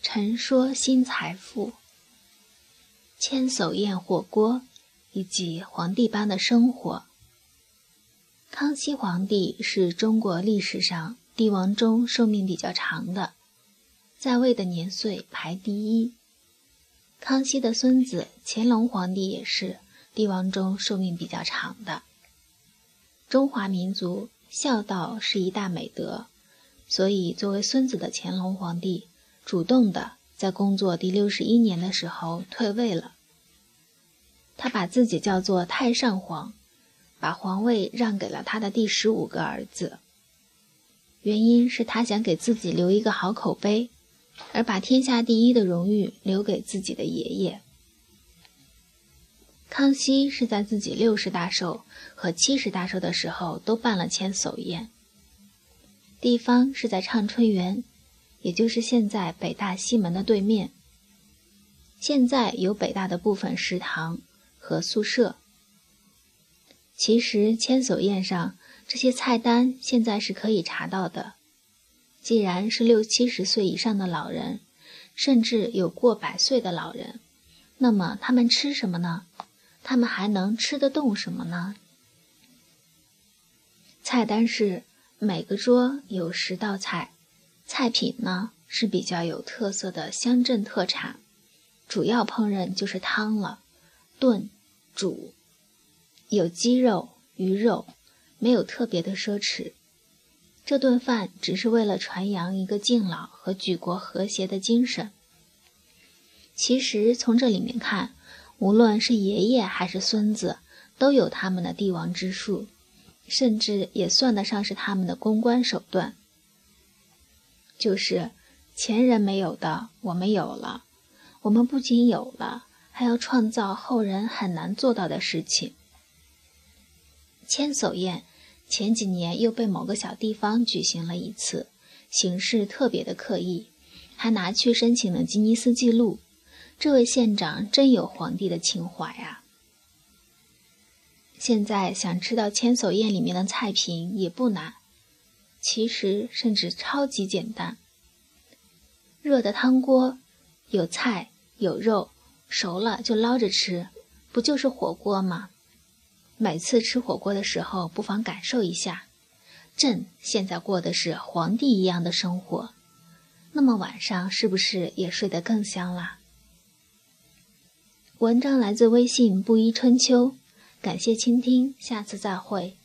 陈说新财富、千叟宴火锅以及皇帝般的生活。康熙皇帝是中国历史上帝王中寿命比较长的，在位的年岁排第一。康熙的孙子乾隆皇帝也是帝王中寿命比较长的。中华民族孝道是一大美德，所以作为孙子的乾隆皇帝。主动的在工作第六十一年的时候退位了。他把自己叫做太上皇，把皇位让给了他的第十五个儿子。原因是他想给自己留一个好口碑，而把天下第一的荣誉留给自己的爷爷。康熙是在自己六十大寿和七十大寿的时候都办了千叟宴，地方是在畅春园。也就是现在北大西门的对面。现在有北大的部分食堂和宿舍。其实千叟宴上这些菜单现在是可以查到的。既然是六七十岁以上的老人，甚至有过百岁的老人，那么他们吃什么呢？他们还能吃得动什么呢？菜单是每个桌有十道菜。菜品呢是比较有特色的乡镇特产，主要烹饪就是汤了，炖、煮，有鸡肉、鱼肉，没有特别的奢侈。这顿饭只是为了传扬一个敬老和举国和谐的精神。其实从这里面看，无论是爷爷还是孙子，都有他们的帝王之术，甚至也算得上是他们的公关手段。就是前人没有的，我们有了。我们不仅有了，还要创造后人很难做到的事情。千叟宴前几年又被某个小地方举行了一次，形式特别的刻意，还拿去申请了吉尼斯纪录。这位县长真有皇帝的情怀啊！现在想吃到千叟宴里面的菜品也不难。其实甚至超级简单。热的汤锅，有菜有肉，熟了就捞着吃，不就是火锅吗？每次吃火锅的时候，不妨感受一下。朕现在过的是皇帝一样的生活，那么晚上是不是也睡得更香啦？文章来自微信布衣春秋，感谢倾听，下次再会。